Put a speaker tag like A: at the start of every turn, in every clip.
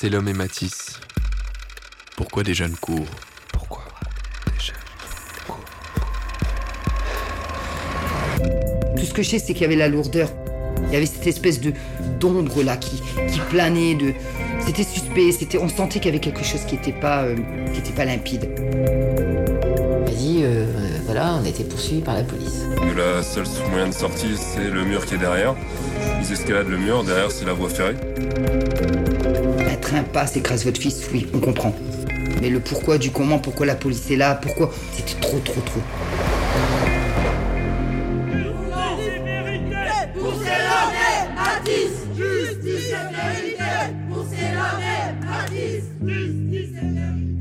A: c'est l'homme et Matisse. Pourquoi des jeunes courent Pourquoi des jeunes courent?
B: Tout ce que je sais, c'est qu'il y avait la lourdeur. Il y avait cette espèce de d'ombre là qui, qui planait. De... C'était suspect. C'était, on sentait qu'il y avait quelque chose qui n'était pas, euh, qui était pas limpide.
C: Vas-y, euh, voilà, on a été poursuivis par la police.
D: La seule moyen de sortie, c'est le mur qui est derrière. Ils escaladent le mur, derrière, c'est la voie ferrée.
B: Écrase votre fils, oui, on comprend. Mais le pourquoi du comment, pourquoi la police est là, pourquoi, c'était trop, trop, trop.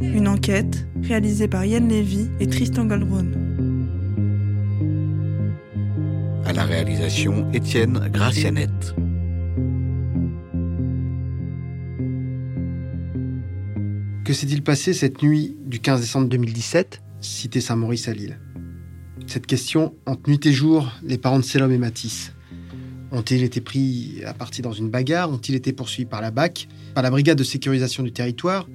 E: Une enquête réalisée par Yann Lévy et Tristan Goldbrun.
F: À la réalisation, Étienne Gracianette.
G: Que s'est-il passé cette nuit du 15 décembre 2017, cité Saint-Maurice à Lille? Cette question hante nuit et jour les parents de Célom et Matisse. Ont-ils été pris à partie dans une bagarre? Ont-ils été poursuivis par la BAC, par la brigade de sécurisation du territoire?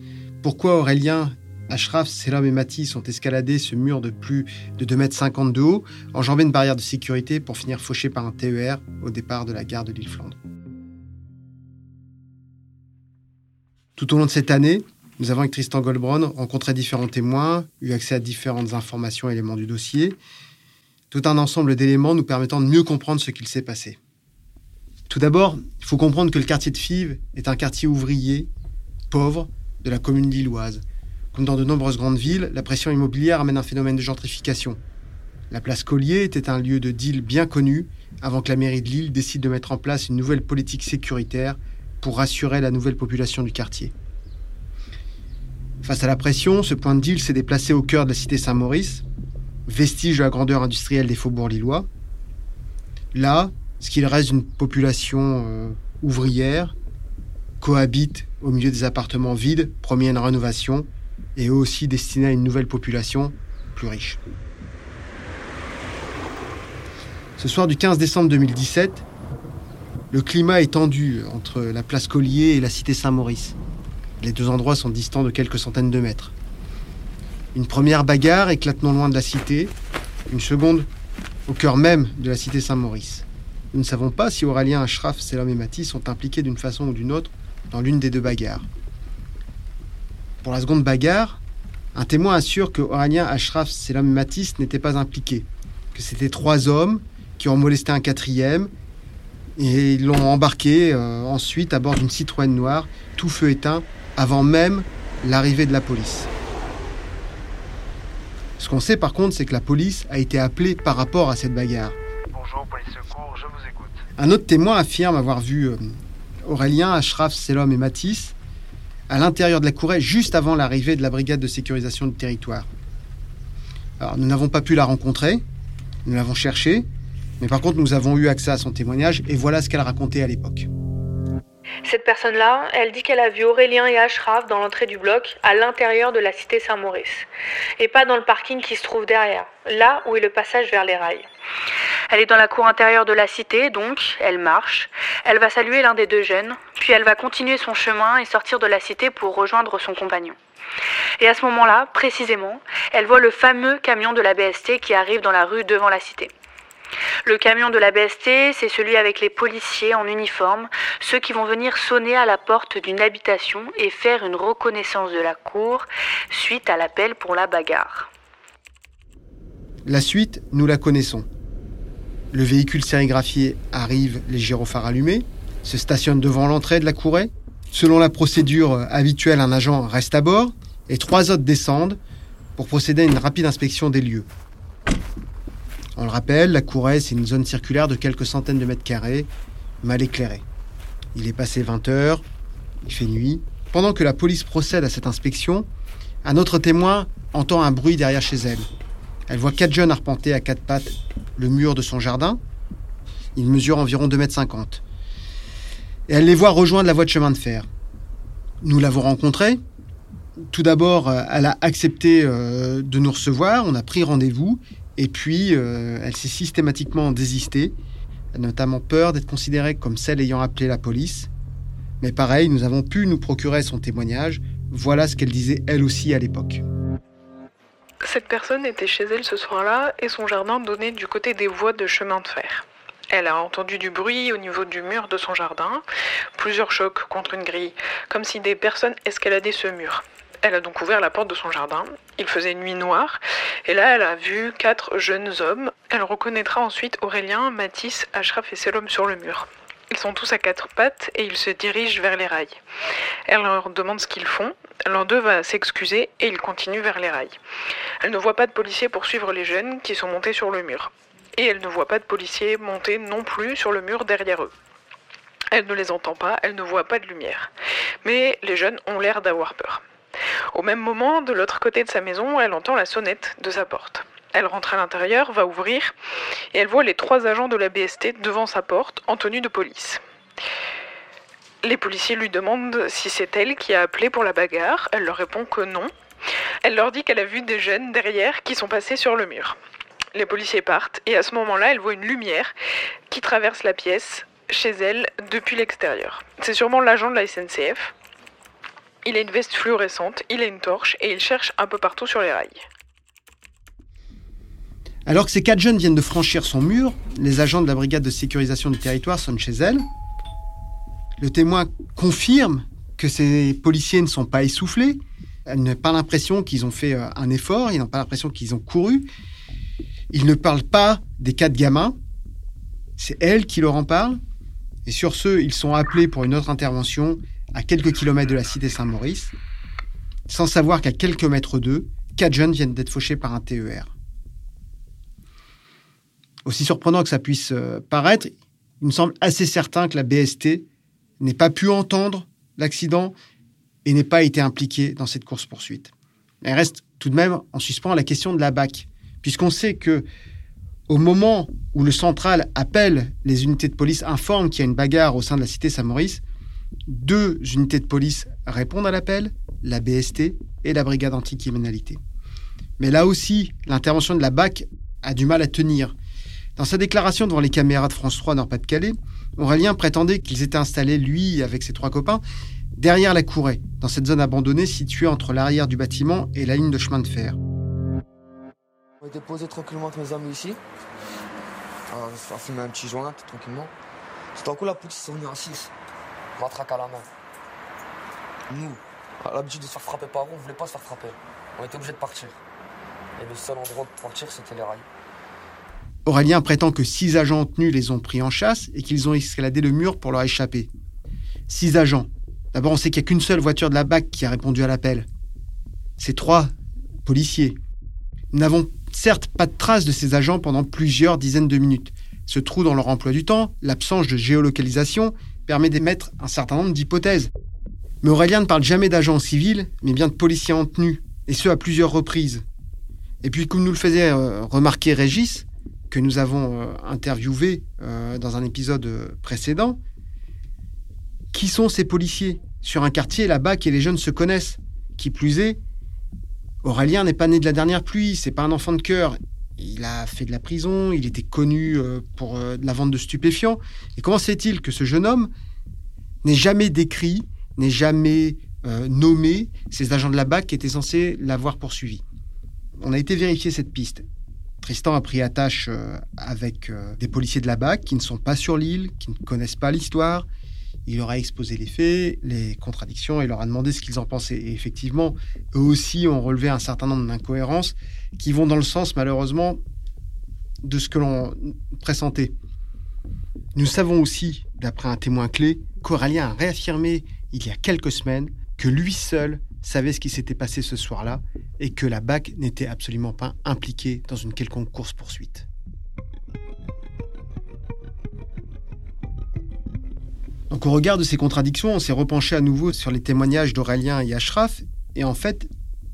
G: Pourquoi Aurélien, Ashraf, Selam et Matisse ont escaladé ce mur de plus de 2,50 m de haut, enjambé une barrière de sécurité pour finir fauchés par un TER au départ de la gare de l'île-Flandre Tout au long de cette année, nous avons avec Tristan Goldbron rencontré différents témoins, eu accès à différentes informations et éléments du dossier, tout un ensemble d'éléments nous permettant de mieux comprendre ce qu'il s'est passé. Tout d'abord, il faut comprendre que le quartier de Fives est un quartier ouvrier, pauvre, de la commune lilloise. Comme dans de nombreuses grandes villes, la pression immobilière amène un phénomène de gentrification. La place Collier était un lieu de deal bien connu avant que la mairie de Lille décide de mettre en place une nouvelle politique sécuritaire pour rassurer la nouvelle population du quartier. Face à la pression, ce point de deal s'est déplacé au cœur de la cité Saint-Maurice, vestige de la grandeur industrielle des faubourgs lillois. Là, ce qu'il reste d'une population euh, ouvrière, cohabite au milieu des appartements vides, promet une rénovation, et eux aussi destinés à une nouvelle population plus riche. Ce soir du 15 décembre 2017, le climat est tendu entre la place Collier et la cité Saint-Maurice. Les deux endroits sont distants de quelques centaines de mètres. Une première bagarre éclate non loin de la cité, une seconde au cœur même de la cité Saint-Maurice. Nous ne savons pas si Aurélien Ashraf, Selam et Matisse sont impliqués d'une façon ou d'une autre dans l'une des deux bagarres. Pour la seconde bagarre, un témoin assure que Aurélien Ashraf, Selam et Matisse n'étaient pas impliqués, que c'était trois hommes qui ont molesté un quatrième et ils l'ont embarqué euh, ensuite à bord d'une Citroën noire, tout feu éteint, avant même l'arrivée de la police. Ce qu'on sait par contre, c'est que la police a été appelée par rapport à cette bagarre.
H: Bonjour, police secours, je vous écoute.
G: Un autre témoin affirme avoir vu euh, Aurélien, Ashraf, Selom et Matisse à l'intérieur de la courée juste avant l'arrivée de la brigade de sécurisation du territoire. Alors, nous n'avons pas pu la rencontrer, nous l'avons cherchée, mais par contre, nous avons eu accès à son témoignage et voilà ce qu'elle racontait à l'époque.
I: Cette personne-là, elle dit qu'elle a vu Aurélien et Ashraf dans l'entrée du bloc, à l'intérieur de la cité Saint-Maurice, et pas dans le parking qui se trouve derrière, là où est le passage vers les rails. Elle est dans la cour intérieure de la cité, donc elle marche, elle va saluer l'un des deux jeunes, puis elle va continuer son chemin et sortir de la cité pour rejoindre son compagnon. Et à ce moment-là, précisément, elle voit le fameux camion de la BST qui arrive dans la rue devant la cité. Le camion de la BST, c'est celui avec les policiers en uniforme, ceux qui vont venir sonner à la porte d'une habitation et faire une reconnaissance de la cour suite à l'appel pour la bagarre.
G: La suite, nous la connaissons. Le véhicule sérigraphié arrive, les gyrophares allumés, se stationne devant l'entrée de la courée. Selon la procédure habituelle, un agent reste à bord et trois autres descendent pour procéder à une rapide inspection des lieux. On le rappelle, la courée, c'est une zone circulaire de quelques centaines de mètres carrés, mal éclairée. Il est passé 20 heures, il fait nuit. Pendant que la police procède à cette inspection, un autre témoin entend un bruit derrière chez elle. Elle voit quatre jeunes arpenter à quatre pattes le mur de son jardin. Ils mesurent environ 2,50 m. Et elle les voit rejoindre la voie de chemin de fer. Nous l'avons rencontrée. Tout d'abord, euh, elle a accepté euh, de nous recevoir. On a pris rendez-vous et puis, euh, elle s'est systématiquement désistée. Notamment peur d'être considérée comme celle ayant appelé la police. Mais pareil, nous avons pu nous procurer son témoignage. Voilà ce qu'elle disait elle aussi à l'époque.
I: Cette personne était chez elle ce soir-là et son jardin donnait du côté des voies de chemin de fer. Elle a entendu du bruit au niveau du mur de son jardin, plusieurs chocs contre une grille, comme si des personnes escaladaient ce mur. Elle a donc ouvert la porte de son jardin. Il faisait nuit noire. Et là, elle a vu quatre jeunes hommes. Elle reconnaîtra ensuite Aurélien, Matisse, Ashraf et Selom sur le mur. Ils sont tous à quatre pattes et ils se dirigent vers les rails. Elle leur demande ce qu'ils font. L'un d'eux va s'excuser et ils continuent vers les rails. Elle ne voit pas de policiers poursuivre les jeunes qui sont montés sur le mur. Et elle ne voit pas de policiers monter non plus sur le mur derrière eux. Elle ne les entend pas, elle ne voit pas de lumière. Mais les jeunes ont l'air d'avoir peur. Au même moment, de l'autre côté de sa maison, elle entend la sonnette de sa porte. Elle rentre à l'intérieur, va ouvrir, et elle voit les trois agents de la BST devant sa porte en tenue de police. Les policiers lui demandent si c'est elle qui a appelé pour la bagarre. Elle leur répond que non. Elle leur dit qu'elle a vu des jeunes derrière qui sont passés sur le mur. Les policiers partent et à ce moment-là, elle voit une lumière qui traverse la pièce chez elle depuis l'extérieur. C'est sûrement l'agent de la SNCF. Il a une veste fluorescente, il a une torche et il cherche un peu partout sur les rails.
G: Alors que ces quatre jeunes viennent de franchir son mur, les agents de la brigade de sécurisation du territoire sont chez elle. Le témoin confirme que ces policiers ne sont pas essoufflés. Elle n'a pas l'impression qu'ils ont fait euh, un effort, ils n'ont pas l'impression qu'ils ont couru. Ils ne parlent pas des quatre gamins. C'est elle qui leur en parle. Et sur ce, ils sont appelés pour une autre intervention à quelques kilomètres de la cité Saint-Maurice, sans savoir qu'à quelques mètres d'eux, quatre jeunes viennent d'être fauchés par un TER. Aussi surprenant que ça puisse euh, paraître, il me semble assez certain que la BST n'ait pas pu entendre l'accident et n'ait pas été impliquée dans cette course-poursuite. Elle reste tout de même en suspens la question de la BAC, puisqu'on sait que au moment où le central appelle les unités de police, informe qu'il y a une bagarre au sein de la cité Saint-Maurice, deux unités de police répondent à l'appel, la BST et la brigade anti-criminalité. Mais là aussi, l'intervention de la BAC a du mal à tenir. Dans sa déclaration devant les caméras de France 3 Nord-Pas-de-Calais, Aurélien prétendait qu'ils étaient installés, lui, avec ses trois copains, derrière la courée, dans cette zone abandonnée située entre l'arrière du bâtiment et la ligne de chemin de fer.
J: On tranquillement mes amis ici. On un petit joint, tranquillement. Tout à 6. Matraque à la main. Nous, à l'habitude de se faire frapper par où, on voulait pas se faire frapper. On était obligé de partir. Et le seul endroit de partir, c'était les rails.
G: Aurélien prétend que six agents en tenue les ont pris en chasse et qu'ils ont escaladé le mur pour leur échapper. Six agents. D'abord, on sait qu'il n'y a qu'une seule voiture de la BAC qui a répondu à l'appel. C'est trois policiers. Nous n'avons certes pas de traces de ces agents pendant plusieurs dizaines de minutes. Ce trou dans leur emploi du temps, l'absence de géolocalisation, permet d'émettre un certain nombre d'hypothèses. Mais Aurélien ne parle jamais d'agents civils, mais bien de policiers en tenue, et ce à plusieurs reprises. Et puis, comme nous le faisait euh, remarquer Régis, que nous avons euh, interviewé euh, dans un épisode précédent, qui sont ces policiers? Sur un quartier là-bas, que les jeunes se connaissent. Qui plus est, Aurélien n'est pas né de la dernière pluie, c'est pas un enfant de cœur. Il a fait de la prison, il était connu pour la vente de stupéfiants. Et comment sait il que ce jeune homme n'est jamais décrit, n'est jamais nommé ces agents de la BAC qui étaient censés l'avoir poursuivi? On a été vérifier cette piste. Tristan a pris attache avec des policiers de la BAC qui ne sont pas sur l'île, qui ne connaissent pas l'histoire. Il leur a exposé les faits, les contradictions et leur a demandé ce qu'ils en pensaient. Et effectivement, eux aussi ont relevé un certain nombre d'incohérences qui vont dans le sens, malheureusement, de ce que l'on pressentait. Nous savons aussi, d'après un témoin clé, qu'Aurélien a réaffirmé il y a quelques semaines que lui seul savait ce qui s'était passé ce soir-là et que la BAC n'était absolument pas impliquée dans une quelconque course-poursuite. Donc au regard de ces contradictions, on s'est repenché à nouveau sur les témoignages d'Aurélien et Ashraf, et en fait,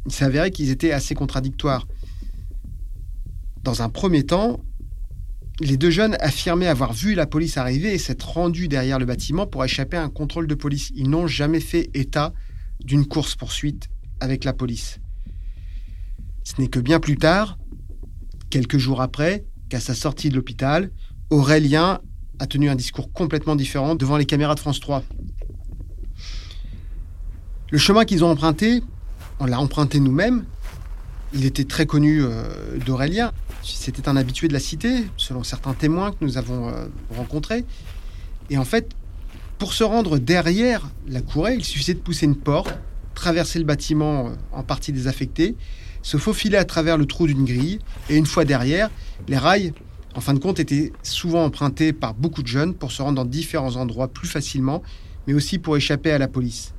G: il s'avérait qu'ils étaient assez contradictoires. Dans un premier temps, les deux jeunes affirmaient avoir vu la police arriver et s'être rendus derrière le bâtiment pour échapper à un contrôle de police. Ils n'ont jamais fait état d'une course-poursuite avec la police. Ce n'est que bien plus tard, quelques jours après, qu'à sa sortie de l'hôpital, Aurélien a tenu un discours complètement différent devant les caméras de France 3. Le chemin qu'ils ont emprunté, on l'a emprunté nous-mêmes. Il était très connu euh, d'Aurélien. C'était un habitué de la cité, selon certains témoins que nous avons euh, rencontrés. Et en fait, pour se rendre derrière la courée, il suffisait de pousser une porte, traverser le bâtiment euh, en partie désaffecté, se faufiler à travers le trou d'une grille, et une fois derrière, les rails, en fin de compte, étaient souvent empruntés par beaucoup de jeunes pour se rendre dans différents endroits plus facilement, mais aussi pour échapper à la police.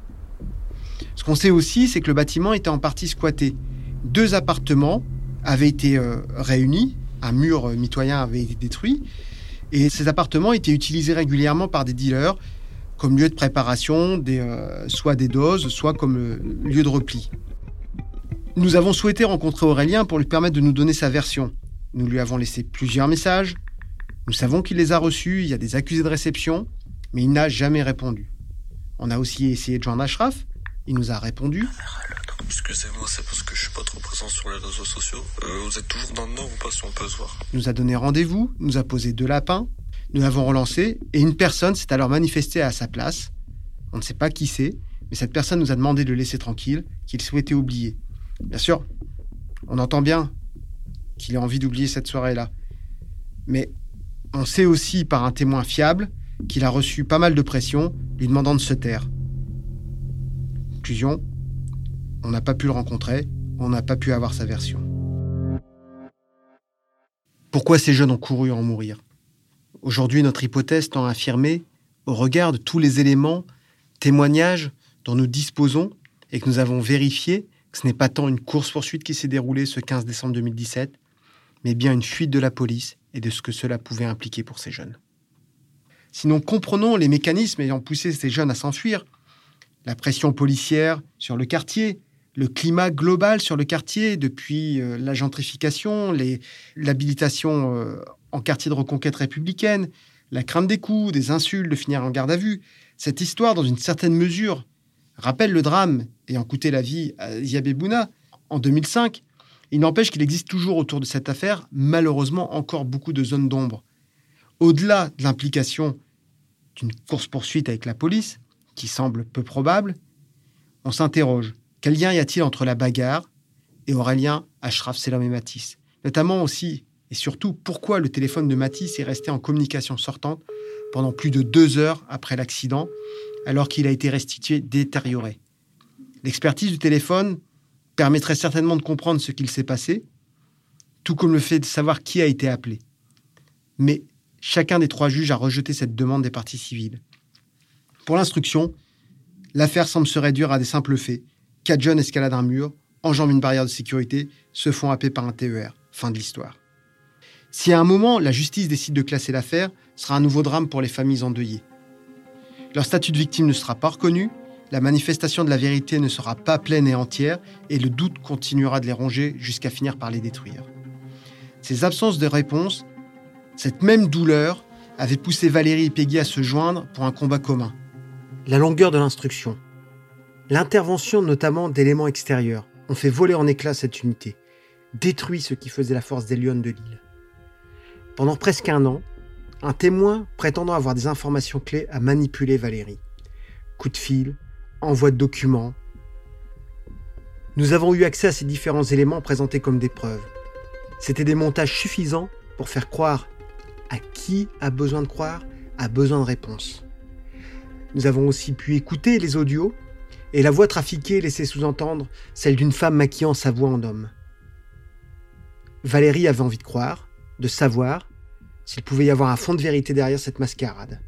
G: Ce qu'on sait aussi, c'est que le bâtiment était en partie squatté. Deux appartements avaient été euh, réunis, un mur euh, mitoyen avait été détruit, et ces appartements étaient utilisés régulièrement par des dealers comme lieu de préparation, euh, soit des doses, soit comme lieu de repli. Nous avons souhaité rencontrer Aurélien pour lui permettre de nous donner sa version. Nous lui avons laissé plusieurs messages. Nous savons qu'il les a reçus, il y a des accusés de réception, mais il n'a jamais répondu. On a aussi essayé de joindre Ashraf, il nous a répondu.
K: Excusez-moi, c'est parce que je suis pas trop présent sur les réseaux sociaux. Euh, vous êtes toujours dans le nord ou pas si on peut se voir?
G: Il nous a donné rendez-vous, nous a posé deux lapins, nous l'avons relancé et une personne s'est alors manifestée à sa place. On ne sait pas qui c'est, mais cette personne nous a demandé de le laisser tranquille, qu'il souhaitait oublier. Bien sûr, on entend bien qu'il a envie d'oublier cette soirée-là. Mais on sait aussi par un témoin fiable qu'il a reçu pas mal de pression lui demandant de se taire. Conclusion, on n'a pas pu le rencontrer, on n'a pas pu avoir sa version. Pourquoi ces jeunes ont couru en mourir? Aujourd'hui, notre hypothèse tend à affirmer, au regard de tous les éléments, témoignages dont nous disposons et que nous avons vérifiés, que ce n'est pas tant une course-poursuite qui s'est déroulée ce 15 décembre 2017, mais bien une fuite de la police et de ce que cela pouvait impliquer pour ces jeunes. Sinon, comprenons les mécanismes ayant poussé ces jeunes à s'enfuir. La pression policière sur le quartier, le climat global sur le quartier depuis euh, la gentrification, l'habilitation euh, en quartier de reconquête républicaine, la crainte des coups, des insultes, de finir en garde à vue. Cette histoire, dans une certaine mesure, rappelle le drame ayant coûté la vie à Ziabé Bouna en 2005. Il n'empêche qu'il existe toujours autour de cette affaire, malheureusement, encore beaucoup de zones d'ombre. Au-delà de l'implication d'une course-poursuite avec la police, qui semble peu probable, on s'interroge. Quel lien y a-t-il entre la bagarre et Aurélien, Ashraf, Selam et Matisse? Notamment aussi et surtout, pourquoi le téléphone de Matisse est resté en communication sortante pendant plus de deux heures après l'accident, alors qu'il a été restitué détérioré? L'expertise du téléphone permettrait certainement de comprendre ce qu'il s'est passé, tout comme le fait de savoir qui a été appelé. Mais chacun des trois juges a rejeté cette demande des parties civiles. Pour l'instruction, l'affaire semble se réduire à des simples faits. Quatre jeunes escaladent un mur, enjambent une barrière de sécurité, se font happer par un TER. Fin de l'histoire. Si à un moment la justice décide de classer l'affaire, sera un nouveau drame pour les familles endeuillées. Leur statut de victime ne sera pas reconnu, la manifestation de la vérité ne sera pas pleine et entière, et le doute continuera de les ronger jusqu'à finir par les détruire. Ces absences de réponse, cette même douleur, avait poussé Valérie et Peggy à se joindre pour un combat commun. La longueur de l'instruction, l'intervention notamment d'éléments extérieurs, ont fait voler en éclats cette unité, détruit ce qui faisait la force des Lyonnes de Lille. Pendant presque un an, un témoin prétendant avoir des informations clés a manipulé Valérie. Coup de fil, envoi de documents. Nous avons eu accès à ces différents éléments présentés comme des preuves. C'était des montages suffisants pour faire croire à qui a besoin de croire, a besoin de réponses. Nous avons aussi pu écouter les audios et la voix trafiquée laissait sous-entendre celle d'une femme maquillant sa voix en homme. Valérie avait envie de croire, de savoir, s'il pouvait y avoir un fond de vérité derrière cette mascarade.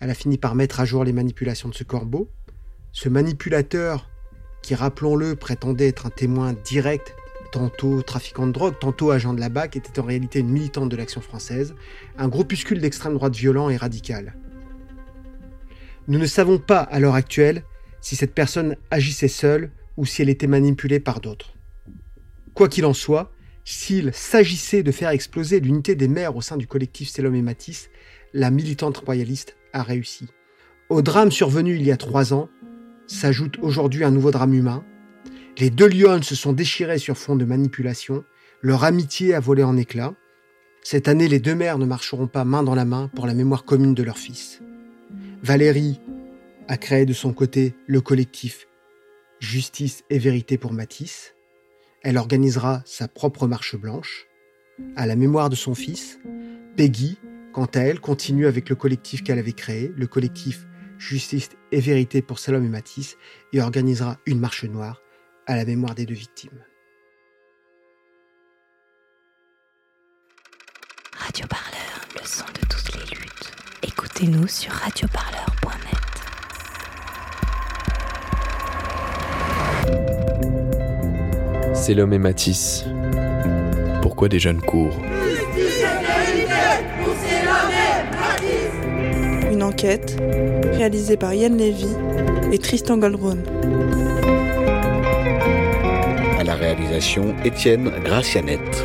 G: Elle a fini par mettre à jour les manipulations de ce corbeau. Ce manipulateur, qui rappelons-le, prétendait être un témoin direct, tantôt trafiquant de drogue, tantôt agent de la BAC, était en réalité une militante de l'action française, un groupuscule d'extrême droite violent et radical. Nous ne savons pas à l'heure actuelle si cette personne agissait seule ou si elle était manipulée par d'autres. Quoi qu'il en soit, s'il s'agissait de faire exploser l'unité des maires au sein du collectif Selom et Matisse, la militante royaliste réussi. Au drame survenu il y a trois ans, s'ajoute aujourd'hui un nouveau drame humain. Les deux lions se sont déchirés sur fond de manipulation, leur amitié a volé en éclats. Cette année, les deux mères ne marcheront pas main dans la main pour la mémoire commune de leur fils. Valérie a créé de son côté le collectif Justice et Vérité pour Matisse. Elle organisera sa propre marche blanche. À la mémoire de son fils, Peggy, quant à elle, continue avec le collectif qu'elle avait créé, le collectif Justice et Vérité pour Salom et Matisse, et organisera une marche noire à la mémoire des deux victimes.
L: Radio Parleur, le son de toutes les luttes. Écoutez-nous sur radioparleur.net.
A: C'est l'homme et Matisse. Pourquoi des jeunes courent?
E: Une enquête réalisée par Yann Lévy et Tristan Goldron.
F: À la réalisation, Étienne Gracianette.